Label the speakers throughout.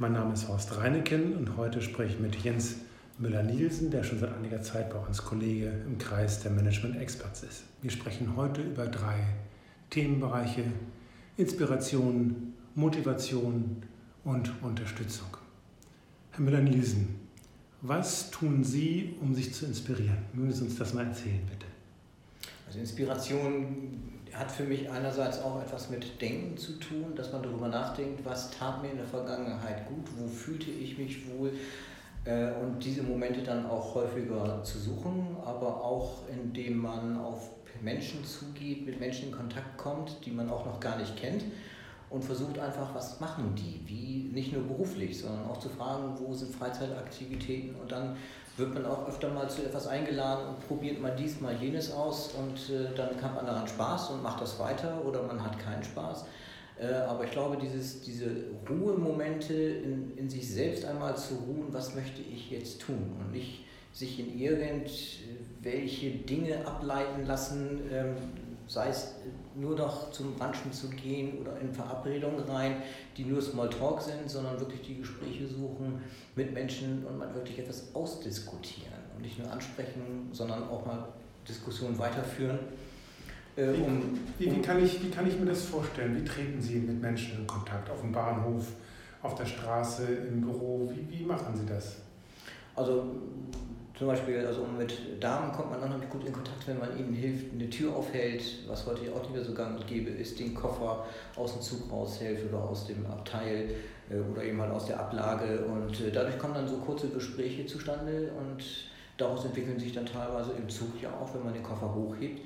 Speaker 1: Mein Name ist Horst Reineken und heute spreche ich mit Jens Müller-Nielsen, der schon seit einiger Zeit bei uns Kollege im Kreis der Management Experts ist. Wir sprechen heute über drei Themenbereiche: Inspiration, Motivation und Unterstützung. Herr Müller-Nielsen, was tun Sie, um sich zu inspirieren? Mögen Sie uns das mal erzählen, bitte?
Speaker 2: Also Inspiration hat für mich einerseits auch etwas mit Denken zu tun, dass man darüber nachdenkt, was tat mir in der Vergangenheit gut, wo fühlte ich mich wohl äh, und diese Momente dann auch häufiger zu suchen, aber auch indem man auf Menschen zugeht, mit Menschen in Kontakt kommt, die man auch noch gar nicht kennt und versucht einfach, was machen die, wie nicht nur beruflich, sondern auch zu fragen, wo sind Freizeitaktivitäten? Und dann wird man auch öfter mal zu etwas eingeladen und probiert mal dies, mal jenes aus und äh, dann kann man daran Spaß und macht das weiter oder man hat keinen Spaß. Äh, aber ich glaube, dieses, diese Ruhemomente in, in sich selbst einmal zu ruhen, was möchte ich jetzt tun? Und nicht sich in irgendwelche Dinge ableiten lassen, ähm, sei es nur noch zum Ranchen zu gehen oder in Verabredungen rein, die nur Smalltalk sind, sondern wirklich die Gespräche suchen mit Menschen und mal wirklich etwas ausdiskutieren und nicht nur ansprechen, sondern auch mal Diskussionen weiterführen.
Speaker 1: Äh, wie, um, wie, wie, kann ich, wie kann ich mir das vorstellen? Wie treten Sie mit Menschen in Kontakt? Auf dem Bahnhof, auf der Straße, im Büro? Wie, wie machen Sie das?
Speaker 2: Also zum Beispiel, also mit Damen kommt man unheimlich gut in Kontakt, wenn man ihnen hilft, eine Tür aufhält, was heute auch nicht mehr so gang und gäbe ist, den Koffer aus dem Zug raushält oder aus dem Abteil äh, oder eben halt aus der Ablage. Und äh, dadurch kommen dann so kurze Gespräche zustande und daraus entwickeln sich dann teilweise im Zug ja auch, wenn man den Koffer hochhebt,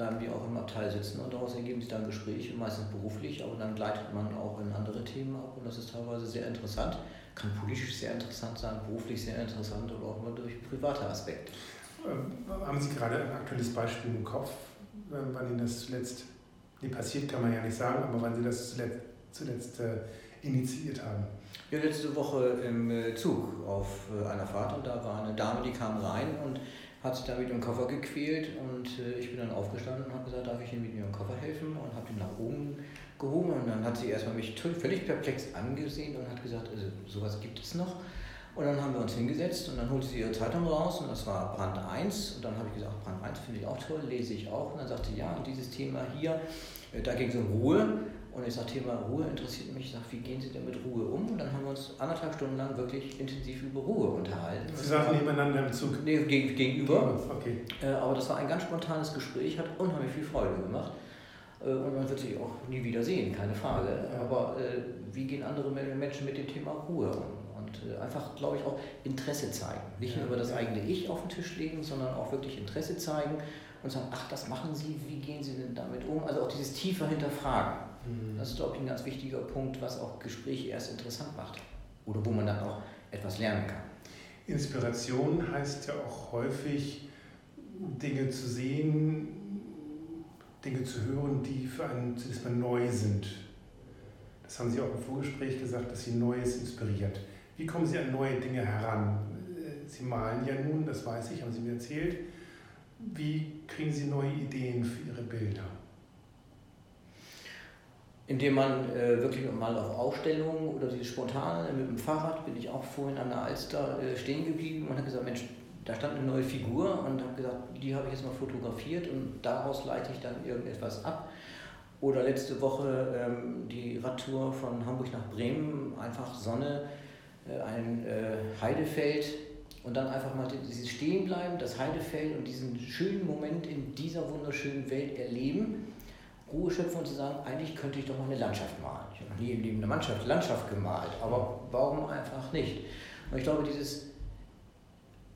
Speaker 2: bleiben die auch im Abteil sitzen und daraus ergeben sich dann Gespräche, meistens beruflich, aber dann gleitet man auch in andere Themen ab und das ist teilweise sehr interessant. Kann politisch sehr interessant sein, beruflich sehr interessant oder auch mal durch private Aspekte.
Speaker 1: Ähm, haben Sie gerade ein aktuelles Beispiel im Kopf, ähm, wann Ihnen das zuletzt, nee, passiert kann man ja nicht sagen, aber wann Sie das zuletzt, zuletzt äh, initiiert haben?
Speaker 2: Ja, letzte Woche im äh, Zug auf äh, einer Fahrt und da war eine Dame, die kam rein und hat sich da mit ihrem Koffer gequält und äh, ich bin dann aufgestanden und habe gesagt, darf ich Ihnen mit Ihrem Koffer helfen und habe ihn nach oben gehoben und dann hat sie erstmal mich völlig perplex angesehen und hat gesagt, also sowas gibt es noch. Und dann haben wir uns hingesetzt und dann holte sie ihre Zeitung raus und das war Brand 1 und dann habe ich gesagt, Brand 1 finde ich auch toll, lese ich auch. Und dann sagte sie, ja, und dieses Thema hier, äh, da ging es um Ruhe und ich sagte, Thema Ruhe interessiert mich. Ich sage, wie gehen Sie denn mit Ruhe um? Und dann haben wir uns anderthalb Stunden lang wirklich intensiv über Ruhe unterhalten.
Speaker 1: Sie saßen nebeneinander im Zug?
Speaker 2: Nee, gegenüber. Okay. Äh, aber das war ein ganz spontanes Gespräch, hat unheimlich viel Freude gemacht. Äh, und man wird sich auch nie wieder sehen, keine Frage. Aber äh, wie gehen andere Menschen mit dem Thema Ruhe um? Und einfach, glaube ich, auch Interesse zeigen. Nicht nur über das eigene Ich auf den Tisch legen, sondern auch wirklich Interesse zeigen und sagen, ach, das machen Sie, wie gehen Sie denn damit um? Also auch dieses tiefer hinterfragen. Mhm. Das ist, glaube ich, ein ganz wichtiger Punkt, was auch Gespräche erst interessant macht. Oder wo man dann auch etwas lernen kann.
Speaker 1: Inspiration heißt ja auch häufig, Dinge zu sehen, Dinge zu hören, die für einen zunächst mal neu sind. Das haben Sie auch im Vorgespräch gesagt, dass Sie Neues inspiriert. Wie kommen Sie an neue Dinge heran? Sie malen ja nun, das weiß ich, haben Sie mir erzählt. Wie kriegen Sie neue Ideen für Ihre Bilder?
Speaker 2: Indem man äh, wirklich mal auf Ausstellungen oder dieses Spontane mit dem Fahrrad bin ich auch vorhin an der Alster äh, stehen geblieben und habe gesagt, Mensch, da stand eine neue Figur und habe gesagt, die habe ich jetzt mal fotografiert und daraus leite ich dann irgendetwas ab. Oder letzte Woche ähm, die Radtour von Hamburg nach Bremen, einfach Sonne, äh, ein äh, Heidefeld und dann einfach mal dieses Stehenbleiben, das Heidefeld und diesen schönen Moment in dieser wunderschönen Welt erleben Ruhe schöpfen und zu sagen, eigentlich könnte ich doch mal eine Landschaft malen. Ich habe noch nie im Leben eine Mannschaft, Landschaft gemalt, aber warum einfach nicht? Und ich glaube, dieses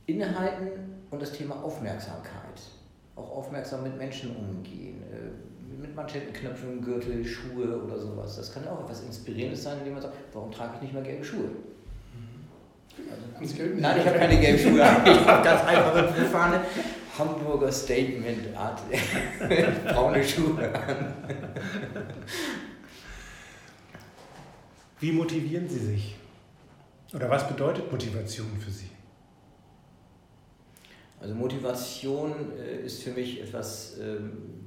Speaker 2: Innehalten und das Thema Aufmerksamkeit, auch aufmerksam mit Menschen umgehen, äh, mit Manschettenknöpfen, Gürtel, Schuhe oder sowas, das kann auch etwas Inspirierendes sein, indem man sagt, warum trage ich nicht mehr gelbe Schuhe? Also, nein, ich habe keine gelben Schuhe, ich habe ganz einfache Fahne Hamburger Statement Art braune Schuhe an.
Speaker 1: Wie motivieren Sie sich? Oder was bedeutet Motivation für Sie?
Speaker 2: Also Motivation äh, ist für mich etwas, ähm,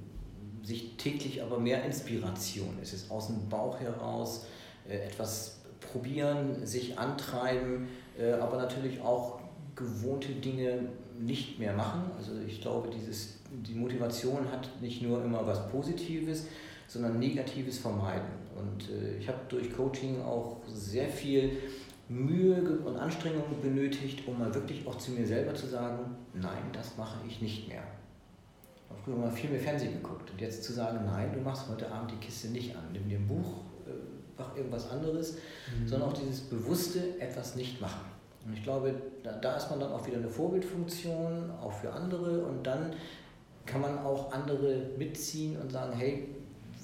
Speaker 2: sich täglich aber mehr Inspiration. Es ist aus dem Bauch heraus äh, etwas probieren, sich antreiben, äh, aber natürlich auch gewohnte Dinge nicht mehr machen. Also ich glaube, dieses, die Motivation hat nicht nur immer was Positives, sondern Negatives vermeiden. Und äh, ich habe durch Coaching auch sehr viel Mühe und Anstrengung benötigt, um mal wirklich auch zu mir selber zu sagen, nein, das mache ich nicht mehr. Ich habe früher mal viel mehr Fernsehen geguckt und jetzt zu sagen, nein, du machst heute Abend die Kiste nicht an, nimm dir ein Buch, äh, mach irgendwas anderes, mhm. sondern auch dieses bewusste etwas nicht machen. Und ich glaube, da, da ist man dann auch wieder eine Vorbildfunktion, auch für andere und dann kann man auch andere mitziehen und sagen, hey,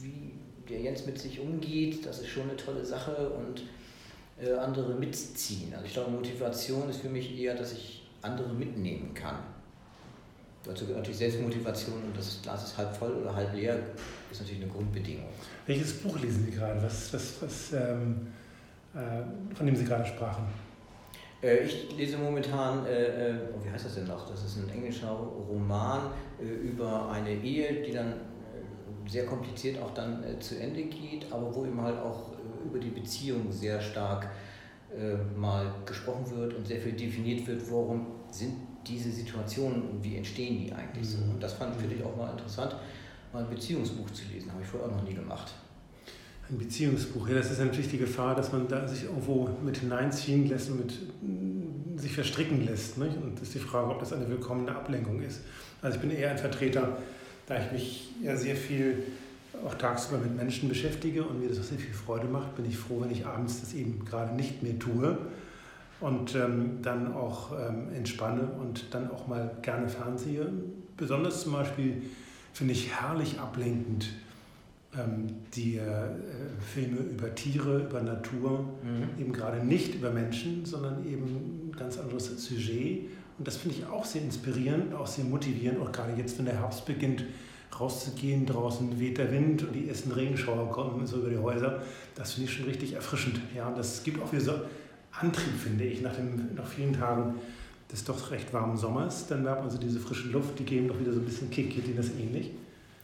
Speaker 2: wie der Jens mit sich umgeht, das ist schon eine tolle Sache und äh, andere mitziehen. Also ich glaube, Motivation ist für mich eher, dass ich andere mitnehmen kann. Dazu gehört natürlich Selbstmotivation und das Glas ist halb voll oder halb leer, ist natürlich eine Grundbedingung.
Speaker 1: Welches Buch lesen Sie gerade, was, was, was, ähm, äh, von dem Sie gerade sprachen?
Speaker 2: Äh, ich lese momentan, äh, äh, wie heißt das denn noch? Das ist ein englischer Roman äh, über eine Ehe, die dann sehr kompliziert auch dann zu Ende geht, aber wo eben halt auch über die Beziehung sehr stark äh, mal gesprochen wird und sehr viel definiert wird, warum sind diese Situationen und wie entstehen die eigentlich so. Mhm. Und das fand ich auch mal interessant, mal ein Beziehungsbuch zu lesen, habe ich vorher auch noch nie gemacht.
Speaker 1: Ein Beziehungsbuch, ja, das ist natürlich die Gefahr, dass man da sich irgendwo mit hineinziehen lässt und mit mm, sich verstricken lässt. Nicht? Und das ist die Frage, ob das eine willkommene Ablenkung ist. Also ich bin eher ein Vertreter, da ich mich ja sehr viel auch tagsüber mit Menschen beschäftige und mir das auch sehr viel Freude macht, bin ich froh, wenn ich abends das eben gerade nicht mehr tue und ähm, dann auch ähm, entspanne und dann auch mal gerne fernsehe. Besonders zum Beispiel finde ich herrlich ablenkend die äh, Filme über Tiere, über Natur, mhm. eben gerade nicht über Menschen, sondern eben ein ganz anderes Sujet. Und das finde ich auch sehr inspirierend, auch sehr motivierend, auch gerade jetzt, wenn der Herbst beginnt, rauszugehen, draußen weht der Wind und die ersten Regenschauer kommen so über die Häuser. Das finde ich schon richtig erfrischend. Ja, und das gibt auch wieder so Antrieb, finde ich, nach, dem, nach vielen Tagen des doch recht warmen Sommers. Dann merkt man so diese frische Luft, die geben doch wieder so ein bisschen Kick. Geht Ihnen das ähnlich?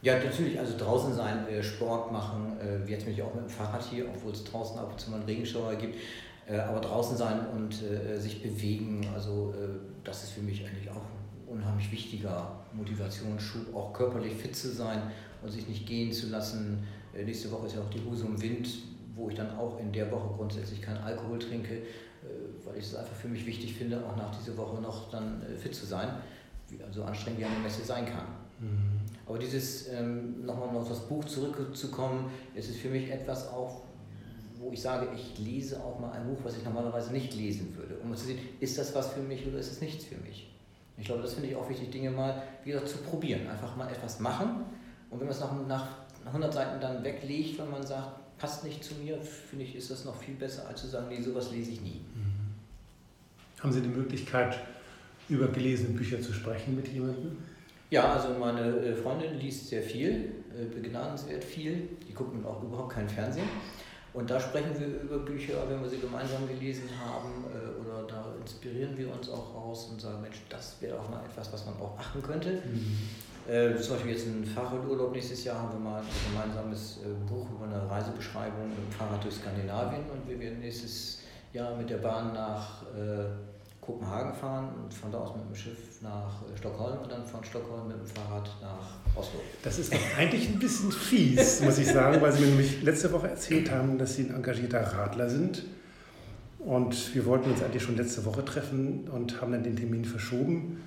Speaker 2: Ja, natürlich, also draußen sein, äh, Sport machen, äh, wie jetzt bin ich auch mit dem Fahrrad hier, obwohl es draußen ab und zu mal einen Regenschauer gibt, äh, aber draußen sein und sich bewegen, also das ist für mich eigentlich auch unheimlich wichtiger Motivationsschub, auch körperlich fit zu sein und sich nicht gehen zu lassen. Äh, nächste Woche ist ja auch die Husum Wind, wo ich dann auch in der Woche grundsätzlich keinen Alkohol trinke, äh, weil ich es einfach für mich wichtig finde, auch nach dieser Woche noch dann äh, fit zu sein, so anstrengend wie eine Messe sein kann. Mhm. Aber dieses, ähm, nochmal auf das Buch zurückzukommen, es ist für mich etwas auch, wo ich sage, ich lese auch mal ein Buch, was ich normalerweise nicht lesen würde, um zu sehen, ist das was für mich oder ist es nichts für mich. Ich glaube, das finde ich auch wichtig, Dinge mal wieder zu probieren. Einfach mal etwas machen. Und wenn man es nach, nach 100 Seiten dann weglegt, wenn man sagt, passt nicht zu mir, finde ich, ist das noch viel besser, als zu sagen, nee, sowas lese ich nie.
Speaker 1: Mhm. Haben Sie die Möglichkeit, über gelesene Bücher zu sprechen mit jemandem?
Speaker 2: Ja, also meine äh, Freundin liest sehr viel, äh, begnadenswert viel. Die guckt nun auch überhaupt kein Fernsehen. Und da sprechen wir über Bücher, wenn wir sie gemeinsam gelesen haben, äh, oder da inspirieren wir uns auch raus und sagen, Mensch, das wäre auch mal etwas, was man auch machen könnte. Mhm. Äh, zum Beispiel jetzt einen Fahrradurlaub nächstes Jahr haben wir mal ein gemeinsames Buch über eine Reisebeschreibung mit dem Fahrrad durch Skandinavien und wir werden nächstes Jahr mit der Bahn nach äh, Kopenhagen fahren und von da aus mit dem Schiff nach äh, Stockholm und dann von Stockholm mit dem Fahrrad nach Oslo.
Speaker 1: Das ist eigentlich ein bisschen fies, muss ich sagen, weil Sie mir nämlich letzte Woche erzählt haben, dass Sie ein engagierter Radler sind. Und wir wollten uns eigentlich schon letzte Woche treffen und haben dann den Termin verschoben.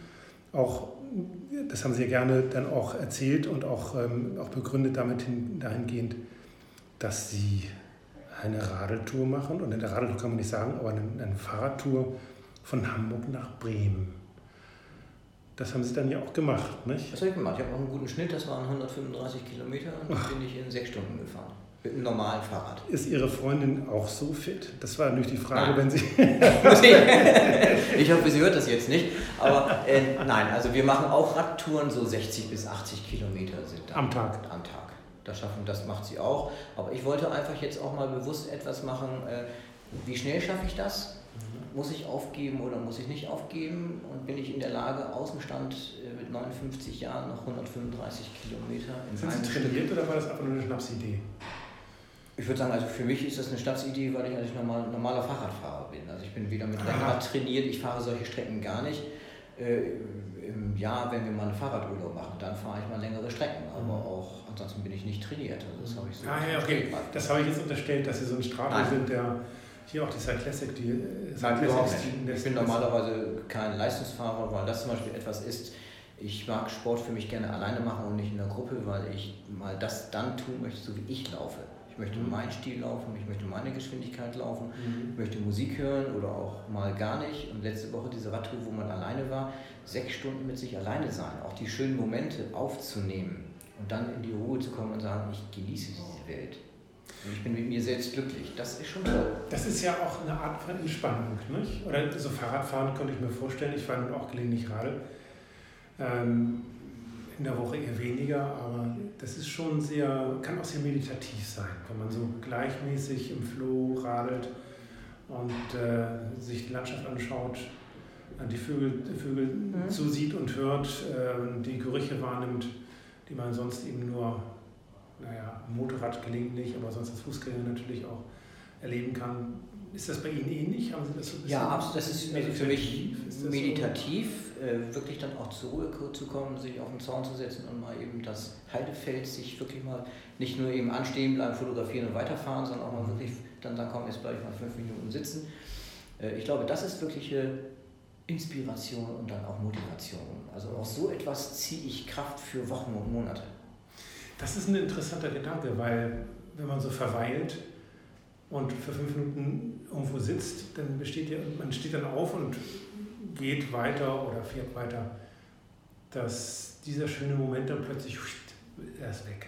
Speaker 1: Auch, das haben Sie ja gerne dann auch erzählt und auch, ähm, auch begründet damit hin, dahingehend, dass Sie eine Radeltour machen. Und in der Radeltour kann man nicht sagen, aber eine, eine Fahrradtour von Hamburg nach Bremen. Das haben Sie dann ja auch gemacht, nicht?
Speaker 2: Das habe ich gemacht. Ich habe auch einen guten Schnitt, das waren 135 Kilometer und dann bin ich in sechs Stunden gefahren. Mit einem normalen Fahrrad.
Speaker 1: Ist Ihre Freundin auch so fit? Das war natürlich die Frage, nein. wenn Sie.
Speaker 2: ich hoffe, sie hört das jetzt nicht. Aber äh, nein, also wir machen auch Radtouren, so 60 bis 80 Kilometer sind
Speaker 1: da. Am Tag.
Speaker 2: Am Tag. Das schaffen, das macht sie auch. Aber ich wollte einfach jetzt auch mal bewusst etwas machen. Äh, wie schnell schaffe ich das? Muss ich aufgeben oder muss ich nicht aufgeben und bin ich in der Lage, Außenstand äh, mit 59 Jahren noch 135 Kilometer
Speaker 1: in Sind Sie trainiert Stück. oder war das einfach nur eine Schnapsidee?
Speaker 2: Ich würde sagen, also für mich ist das eine Stadtsidee, weil ich eigentlich normal, normaler Fahrradfahrer bin. Also ich bin weder mit Rennrad trainiert, ich fahre solche Strecken gar nicht. Äh, Im Jahr, wenn wir mal einen Fahrradurlaub machen, dann fahre ich mal längere Strecken. Aber mhm. auch ansonsten bin ich nicht trainiert. Also das habe ich so
Speaker 1: ah, ja, okay. Das habe ich jetzt unterstellt, dass Sie so ein Strato sind, der hier auch die Cyclassic, die
Speaker 2: äh, überhaupt nicht. Ich bin normalerweise kein Leistungsfahrer, weil das zum Beispiel etwas ist, ich mag Sport für mich gerne alleine machen und nicht in der Gruppe, weil ich mal das dann tun möchte, so wie ich laufe. Ich möchte mhm. meinen Stil laufen, ich möchte meine Geschwindigkeit laufen, mhm. ich möchte Musik hören oder auch mal gar nicht. Und letzte Woche diese Radtour, wo man alleine war, sechs Stunden mit sich alleine sein, auch die schönen Momente aufzunehmen und dann in die Ruhe zu kommen und sagen, ich genieße diese Welt. Ich bin mit mir selbst glücklich. Das ist schon toll.
Speaker 1: Das ist ja auch eine Art von Entspannung. Nicht? Oder so Fahrradfahren könnte ich mir vorstellen. Ich fahre auch gelegentlich Radl. Ähm, in der Woche eher weniger, aber das ist schon sehr, kann auch sehr meditativ sein, wenn man so gleichmäßig im Flow radelt und äh, sich die Landschaft anschaut, die Vögel, Vögel mhm. zusieht und hört, äh, die Gerüche wahrnimmt, die man sonst eben nur, naja, Motorrad gelingt nicht, aber sonst als Fußgänger natürlich auch erleben kann. Ist das bei Ihnen ähnlich?
Speaker 2: Haben Sie das so ja, absolut. Das ist für mich meditativ, so? äh, wirklich dann auch zur Ruhe zu kommen, sich auf den Zaun zu setzen und mal eben das Heidefeld sich wirklich mal nicht nur eben anstehen bleiben, fotografieren und weiterfahren, sondern auch mal mhm. wirklich dann sagen, komm, jetzt bleibe ich mal fünf Minuten sitzen. Äh, ich glaube, das ist wirkliche Inspiration und dann auch Motivation. Also aus so etwas ziehe ich Kraft für Wochen und Monate.
Speaker 1: Das ist ein interessanter Gedanke, weil wenn man so verweilt, und für fünf Minuten irgendwo sitzt, dann besteht ja, man steht dann auf und geht weiter oder fährt weiter, dass dieser schöne Moment dann plötzlich, er ist weg.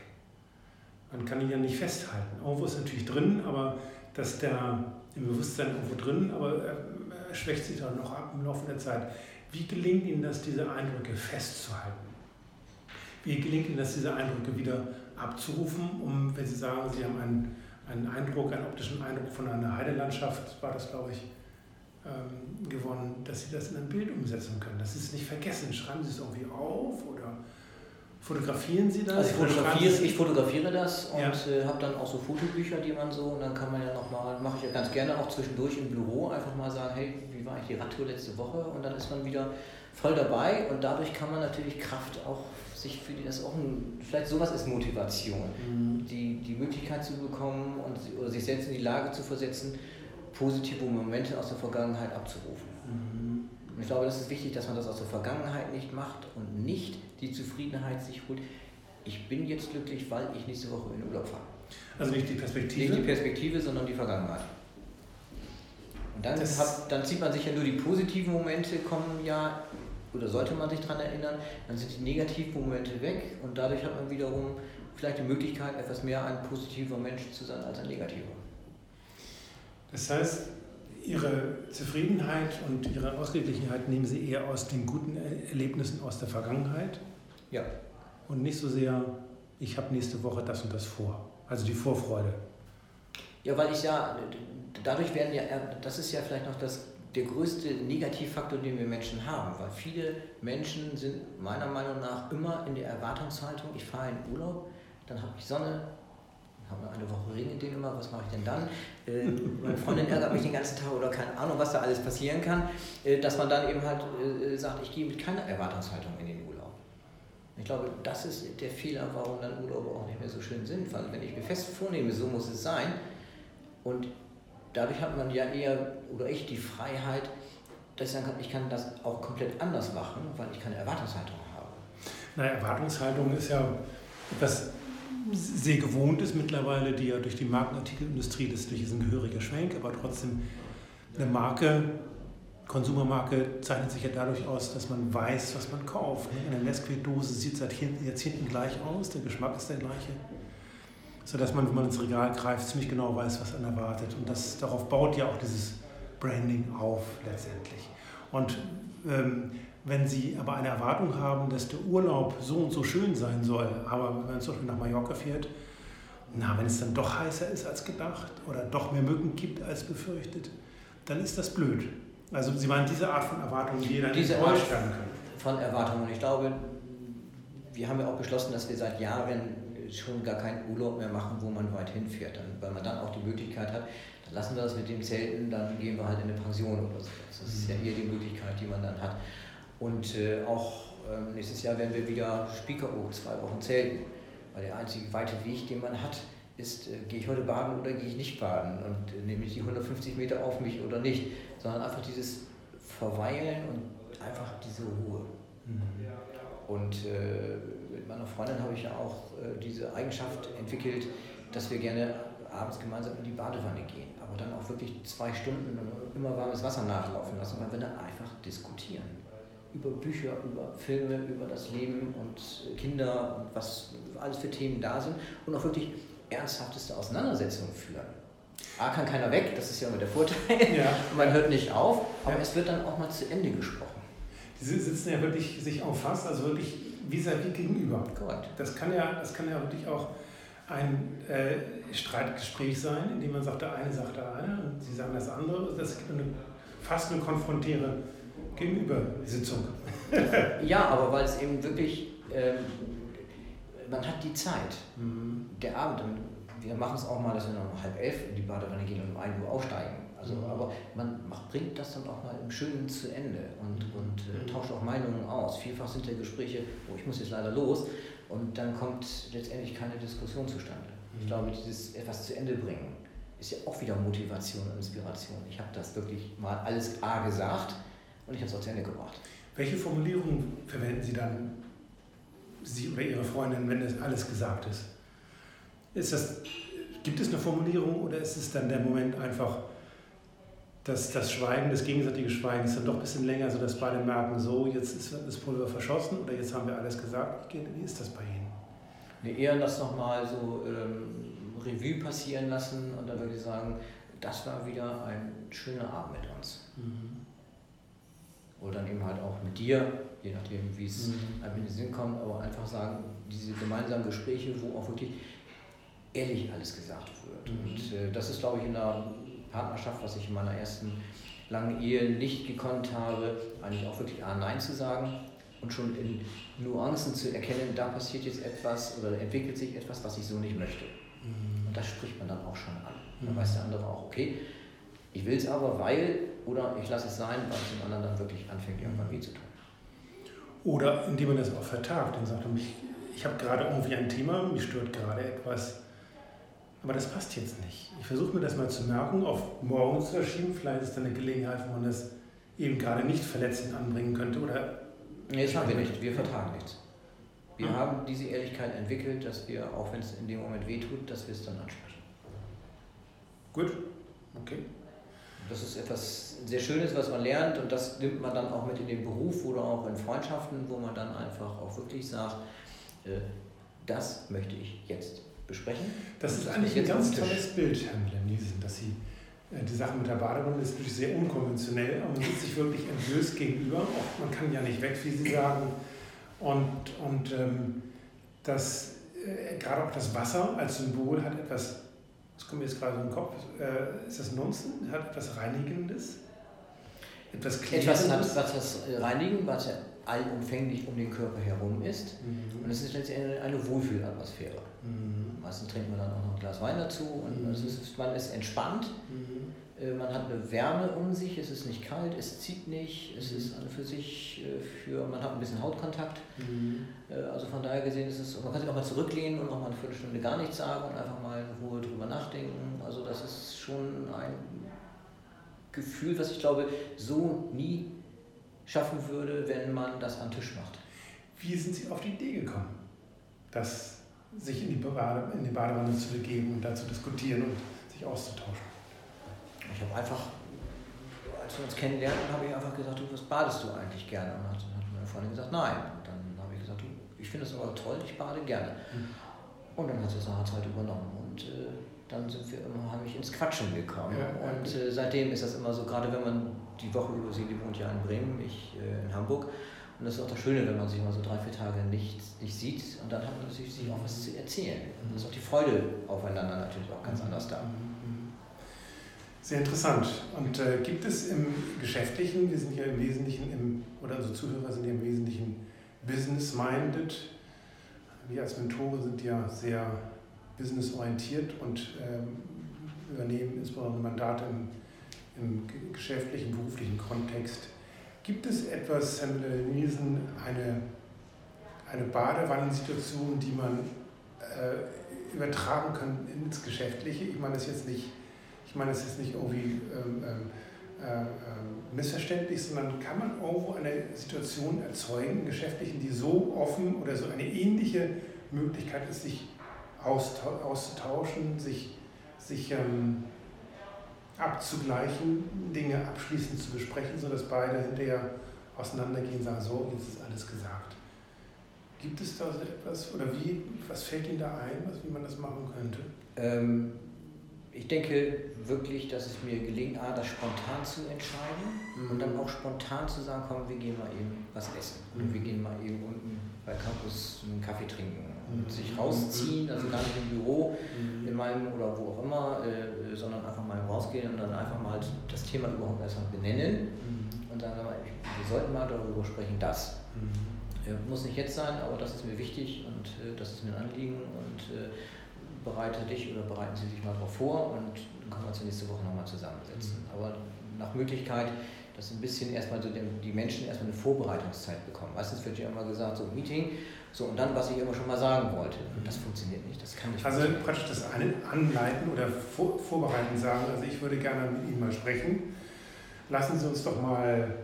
Speaker 1: Man kann ihn ja nicht festhalten. Irgendwo ist natürlich drin, aber dass der im Bewusstsein irgendwo drin, aber er schwächt sich dann noch ab im Laufe der Zeit. Wie gelingt Ihnen das, diese Eindrücke festzuhalten? Wie gelingt Ihnen das, diese Eindrücke wieder abzurufen, um, wenn Sie sagen, Sie haben einen einen Eindruck, einen optischen Eindruck von einer Heidelandschaft, war das, glaube ich, ähm, gewonnen, dass Sie das in ein Bild umsetzen können. Das ist nicht vergessen. Schreiben Sie es irgendwie auf oder fotografieren Sie das?
Speaker 2: Also ich fotografiere, ich fotografiere das und ja. äh, habe dann auch so Fotobücher, die man so, und dann kann man ja nochmal, mache ich ja ganz gerne auch zwischendurch im Büro, einfach mal sagen, hey, wie war ich die Radtour letzte Woche? Und dann ist man wieder voll dabei und dadurch kann man natürlich Kraft auch sich für die, das auch ein, vielleicht sowas ist Motivation, mhm. die, die Möglichkeit zu bekommen und oder sich selbst in die Lage zu versetzen, positive Momente aus der Vergangenheit abzurufen. Mhm. Ich glaube, das ist wichtig, dass man das aus der Vergangenheit nicht macht und nicht die Zufriedenheit sich holt. Ich bin jetzt glücklich, weil ich nächste Woche in den Urlaub fahre.
Speaker 1: Also nicht die Perspektive?
Speaker 2: Nicht die Perspektive, sondern die Vergangenheit. Und dann, hat, dann zieht man sich ja nur die positiven Momente, kommen ja oder sollte man sich daran erinnern, dann sind die negativen Momente weg und dadurch hat man wiederum vielleicht die Möglichkeit, etwas mehr ein positiver Mensch zu sein als ein negativer.
Speaker 1: Das heißt, Ihre Zufriedenheit und Ihre Ausgeglichenheit nehmen Sie eher aus den guten Erlebnissen aus der Vergangenheit?
Speaker 2: Ja.
Speaker 1: Und nicht so sehr, ich habe nächste Woche das und das vor. Also die Vorfreude.
Speaker 2: Ja, weil ich ja, dadurch werden ja, das ist ja vielleicht noch das der größte Negativfaktor, den wir Menschen haben, weil viele Menschen sind meiner Meinung nach immer in der Erwartungshaltung, ich fahre in Urlaub, dann habe ich Sonne, haben wir eine Woche Regen in Dänemark, was mache ich denn dann? Äh, meine Freundin ärgert mich den ganzen Tag oder keine Ahnung, was da alles passieren kann, äh, dass man dann eben halt äh, sagt, ich gehe mit keiner Erwartungshaltung in den Urlaub. Ich glaube, das ist der Fehler, warum dann Urlaube auch nicht mehr so schön sind, weil wenn ich mir fest vornehme, so muss es sein und dadurch hat man ja eher, oder ich, die Freiheit, dass ich sagen kann, ich kann das auch komplett anders machen, weil ich keine Erwartungshaltung habe.
Speaker 1: Na, Erwartungshaltung ist ja etwas sehr Gewohntes mittlerweile, die ja durch die Markenartikelindustrie, das ist ein gehöriger Schwenk, aber trotzdem eine Marke, Konsumermarke zeichnet sich ja dadurch aus, dass man weiß, was man kauft. Eine Nesquik-Dose sieht seit Jahrzehnten gleich aus, der Geschmack ist der gleiche sodass man, wenn man ins Regal greift, ziemlich genau weiß, was einen erwartet. Und das, darauf baut ja auch dieses Branding auf letztendlich. Und ähm, wenn Sie aber eine Erwartung haben, dass der Urlaub so und so schön sein soll, aber wenn man zum Beispiel nach Mallorca fährt, na, wenn es dann doch heißer ist als gedacht oder doch mehr Mücken gibt als befürchtet, dann ist das blöd. Also Sie meinen diese Art von Erwartungen, die dann
Speaker 2: diese können. Von Erwartungen. Ich glaube, wir haben ja auch beschlossen, dass wir seit Jahren schon gar keinen Urlaub mehr machen, wo man weit hinfährt. Dann, weil man dann auch die Möglichkeit hat, dann lassen wir das mit dem Zelten, dann gehen wir halt in eine Pension oder so. Das ist ja eher die Möglichkeit, die man dann hat. Und äh, auch äh, nächstes Jahr werden wir wieder Spiekeroog zwei Wochen zelten. Weil der einzige weite Weg, den man hat, ist, äh, gehe ich heute baden oder gehe ich nicht baden und äh, nehme ich die 150 Meter auf mich oder nicht, sondern einfach dieses Verweilen und einfach diese Ruhe. Mhm. Und äh, mit meiner Freundin habe ich ja auch äh, diese Eigenschaft entwickelt, dass wir gerne abends gemeinsam in die Badewanne gehen, aber dann auch wirklich zwei Stunden immer warmes Wasser nachlaufen lassen, weil wir dann einfach diskutieren. Über Bücher, über Filme, über das Leben und Kinder und was alles für Themen da sind und auch wirklich ernsthafteste Auseinandersetzungen führen. A kann keiner weg, das ist ja immer der Vorteil. Ja. Man hört nicht auf, aber ja. es wird dann auch mal zu Ende gesprochen.
Speaker 1: Die sitzen ja wirklich sich auch fast, also wirklich vis-à-vis gegenüber. Correct. Das kann ja, das kann ja wirklich auch ein äh, Streitgespräch sein, in dem man sagt, der eine sagt der eine und sie sagen das andere. Das gibt eine, fast eine konfrontäre Gegenübersitzung.
Speaker 2: ja, aber weil es eben wirklich, äh, man hat die Zeit. Mhm. Der Abend, wir machen es auch mal, dass wir noch um halb elf in die Badewanne gehen und um 1 Uhr aufsteigen. Also, mhm. aber man macht, bringt das dann auch mal im Schönen zu Ende und, mhm. und äh, tauscht auch Meinungen aus. Vielfach sind ja Gespräche, oh, ich muss jetzt leider los und dann kommt letztendlich keine Diskussion zustande. Mhm. Ich glaube, dieses etwas zu Ende bringen ist ja auch wieder Motivation und Inspiration. Ich habe das wirklich mal alles A gesagt und ich habe es auch zu Ende gebracht.
Speaker 1: Welche Formulierungen verwenden Sie dann, Sie oder Ihre Freundin, wenn das alles gesagt ist? ist das, gibt es eine Formulierung oder ist es dann der Moment einfach, dass das Schweigen, das gegenseitige Schweigen ist dann doch ein bisschen länger, sodass beide merken, so, jetzt ist das Pulver verschossen oder jetzt haben wir alles gesagt. Wie ist das bei Ihnen?
Speaker 2: Nee, eher das nochmal so ähm, Revue passieren lassen und dann würde ich sagen, das war wieder ein schöner Abend mit uns. Mhm. Oder dann eben halt auch mit dir, je nachdem, wie es mhm. einem in den Sinn kommt, aber einfach sagen, diese gemeinsamen Gespräche, wo auch wirklich ehrlich alles gesagt wird. Mhm. Und äh, das ist, glaube ich, in einer Partnerschaft, was ich in meiner ersten langen Ehe nicht gekonnt habe, eigentlich auch wirklich A, Nein zu sagen und schon in Nuancen zu erkennen, da passiert jetzt etwas oder entwickelt sich etwas, was ich so nicht möchte. Mhm. Und das spricht man dann auch schon an. Dann mhm. weiß der andere auch, okay, ich will es aber, weil, oder ich lasse es sein, weil es dem anderen dann wirklich anfängt, irgendwann weh zu tun.
Speaker 1: Oder indem man das auch vertagt und sagt, ich, ich habe gerade irgendwie ein Thema, mich stört gerade etwas, aber das passt jetzt nicht. Ich versuche mir das mal zu merken, auf morgen zu verschieben. Vielleicht ist dann eine Gelegenheit, wo man das eben gerade nicht verletzend anbringen könnte. Oder
Speaker 2: nee, das haben wir nicht. Wir vertragen nichts. Wir hm. haben diese Ehrlichkeit entwickelt, dass wir, auch wenn es in dem Moment wehtut, dass wir es dann ansprechen.
Speaker 1: Gut, okay.
Speaker 2: Das ist etwas sehr Schönes, was man lernt und das nimmt man dann auch mit in den Beruf oder auch in Freundschaften, wo man dann einfach auch wirklich sagt, äh, das möchte ich jetzt besprechen.
Speaker 1: Das ist eigentlich ein ganz tolles Bild, Herr Müller-Niesen, dass Sie äh, die Sache mit der Badewanne ist natürlich sehr unkonventionell, aber man sieht sich wirklich entblößt gegenüber. Auch, man kann ja nicht weg, wie Sie sagen. Und, und ähm, das, äh, gerade auch das Wasser als Symbol hat etwas, das kommt mir jetzt gerade in den Kopf, äh, ist das Nonsen? Hat etwas Reinigendes?
Speaker 2: Etwas Etwas hat was Reinigen, was ja allumfänglich um den Körper herum ist. Mhm. Und es ist letztendlich eine Wohlfühlatmosphäre. Mhm. Meistens trinkt man dann auch noch ein Glas Wein dazu und mhm. ist, man ist entspannt. Mhm. Äh, man hat eine Wärme um sich, es ist nicht kalt, es zieht nicht, es ist an für sich äh, für, man hat ein bisschen Hautkontakt. Mhm. Äh, also von daher gesehen ist es, man kann sich auch mal zurücklehnen und auch mal eine Viertelstunde gar nichts sagen und einfach mal in Ruhe drüber nachdenken. Also das ist schon ein Gefühl, was ich glaube, so nie schaffen würde, wenn man das am Tisch macht.
Speaker 1: Wie sind Sie auf die Idee gekommen, das sich in die, Bade, in die Badewanne zu begeben und da zu diskutieren und sich auszutauschen?
Speaker 2: Ich habe einfach, als wir uns kennenlernten, habe ich einfach gesagt, du, was badest du eigentlich gerne? Und dann hat, meine Freundin gesagt, nein. Und dann habe ich gesagt, du, ich finde das aber toll, ich bade gerne. Mhm. Und dann hat sie es Zeit übernommen. Und äh, dann sind wir immer, habe ich ins Quatschen gekommen. Ja, und äh, seitdem ist das immer so, gerade wenn man die Woche über sie, die wohnt ja in Bremen, ich äh, in Hamburg. Und das ist auch das Schöne, wenn man sich mal so drei, vier Tage nicht, nicht sieht. Und dann hat man natürlich sich auch was zu erzählen. Und dann ist auch die Freude aufeinander natürlich auch ganz anders da.
Speaker 1: Sehr interessant. Und äh, gibt es im Geschäftlichen, wir sind ja im Wesentlichen, im, oder unsere Zuhörer sind ja im Wesentlichen business-minded, wir als Mentoren sind ja sehr businessorientiert und ähm, übernehmen insbesondere Mandate im, im geschäftlichen, beruflichen Kontext. Gibt es etwas, Herr Müller-Nielsen, eine, eine Badewannensituation, die man äh, übertragen kann ins Geschäftliche? Ich meine das jetzt nicht, ich meine das jetzt nicht irgendwie ähm, ähm äh, äh, missverständlich, sondern kann man irgendwo eine Situation erzeugen Geschäftlichen, die so offen oder so eine ähnliche Möglichkeit ist, sich auszutauschen, sich, sich ähm, abzugleichen, Dinge abschließend zu besprechen, sodass beide hinterher auseinandergehen und sagen, so, jetzt ist alles gesagt. Gibt es da so etwas oder wie, was fällt Ihnen da ein, was, wie man das machen könnte?
Speaker 2: Ähm, ich denke wirklich, dass es mir gelingt, A, das spontan zu entscheiden mhm. und dann auch spontan zu sagen, komm, wir gehen mal eben was essen. Mhm. wir gehen mal eben unten bei Campus einen Kaffee trinken und sich rausziehen, also gar nicht im Büro, mhm. in meinem oder wo auch immer, äh, sondern einfach mal rausgehen und dann einfach mal das Thema überhaupt erstmal benennen mhm. und sagen, wir sollten mal darüber sprechen, das. Mhm. Äh, muss nicht jetzt sein, aber das ist mir wichtig und äh, das ist mir ein Anliegen und äh, bereite dich oder bereiten Sie sich mal darauf vor und dann können wir uns nächste Woche nochmal zusammensetzen. Mhm. Aber nach Möglichkeit dass ein bisschen erstmal so die Menschen erstmal eine Vorbereitungszeit bekommen. Meistens wird ja immer gesagt, so Meeting, so und dann, was ich immer schon mal sagen wollte. Das funktioniert nicht, das kann nicht
Speaker 1: Also praktisch das Anleiten oder vor, Vorbereiten sagen, also ich würde gerne mit Ihnen mal sprechen. Lassen Sie uns doch mal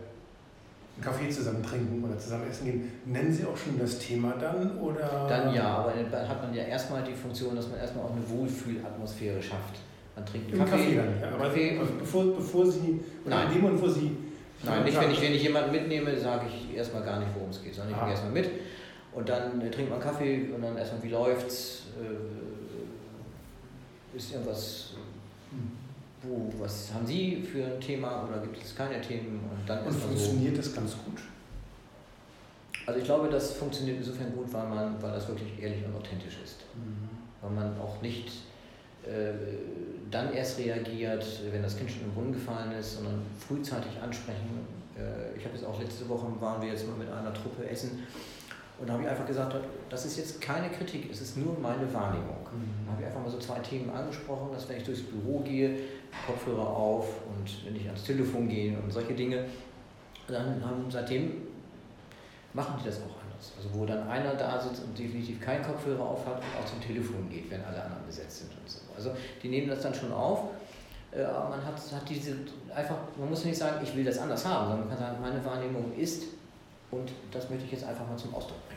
Speaker 1: Kaffee zusammen trinken oder zusammen essen gehen. Nennen Sie auch schon das Thema dann? Oder?
Speaker 2: Dann ja, aber dann hat man ja erstmal die Funktion, dass man erstmal auch eine Wohlfühlatmosphäre schafft. Man trinkt
Speaker 1: einen Kaffee. Kaffee dann, ja. Aber Kaffee. bevor, bevor Sie,
Speaker 2: Nein. in dem Moment, wo Sie. Nein, nicht wenn ich, wenn ich jemanden mitnehme, sage ich erstmal gar nicht, worum es geht, sondern ich ah. gehe erstmal mit und dann äh, trinkt man Kaffee und dann erstmal, wie läuft's? Äh, ist irgendwas, hm. Wo, was haben Sie für ein Thema oder gibt es keine Themen?
Speaker 1: Und dann und funktioniert so, das ganz gut?
Speaker 2: Also ich glaube, das funktioniert insofern gut, weil man, weil das wirklich ehrlich und authentisch ist. Mhm. Weil man auch nicht äh, dann erst reagiert, wenn das Kind schon im Brunnen gefallen ist, sondern frühzeitig ansprechen. Äh, ich habe jetzt auch letzte Woche waren wir jetzt mal mit einer Truppe essen und da habe ich einfach gesagt, das ist jetzt keine Kritik, es ist nur meine Wahrnehmung. Mhm. Da habe ich einfach mal so zwei Themen angesprochen, dass wenn ich durchs Büro gehe, Kopfhörer auf und wenn ich ans Telefon gehe und solche Dinge, dann haben seitdem machen die das auch anders. Also wo dann einer da sitzt und definitiv keinen Kopfhörer auf hat und auch zum Telefon geht, wenn alle anderen besetzt sind und so. Also die nehmen das dann schon auf. Äh, aber man hat, hat diese einfach, man muss nicht sagen, ich will das anders haben, sondern man kann sagen, meine Wahrnehmung ist und das möchte ich jetzt einfach mal zum Ausdruck bringen.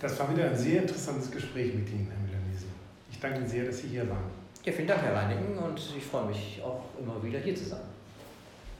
Speaker 1: Das war wieder ein sehr interessantes Gespräch mit Ihnen, Herr Müller-Niesen. Ich danke Ihnen sehr, dass Sie hier waren.
Speaker 2: Ja, vielen Dank, Herr Reinigen, und ich freue mich auch immer wieder hier zu sein.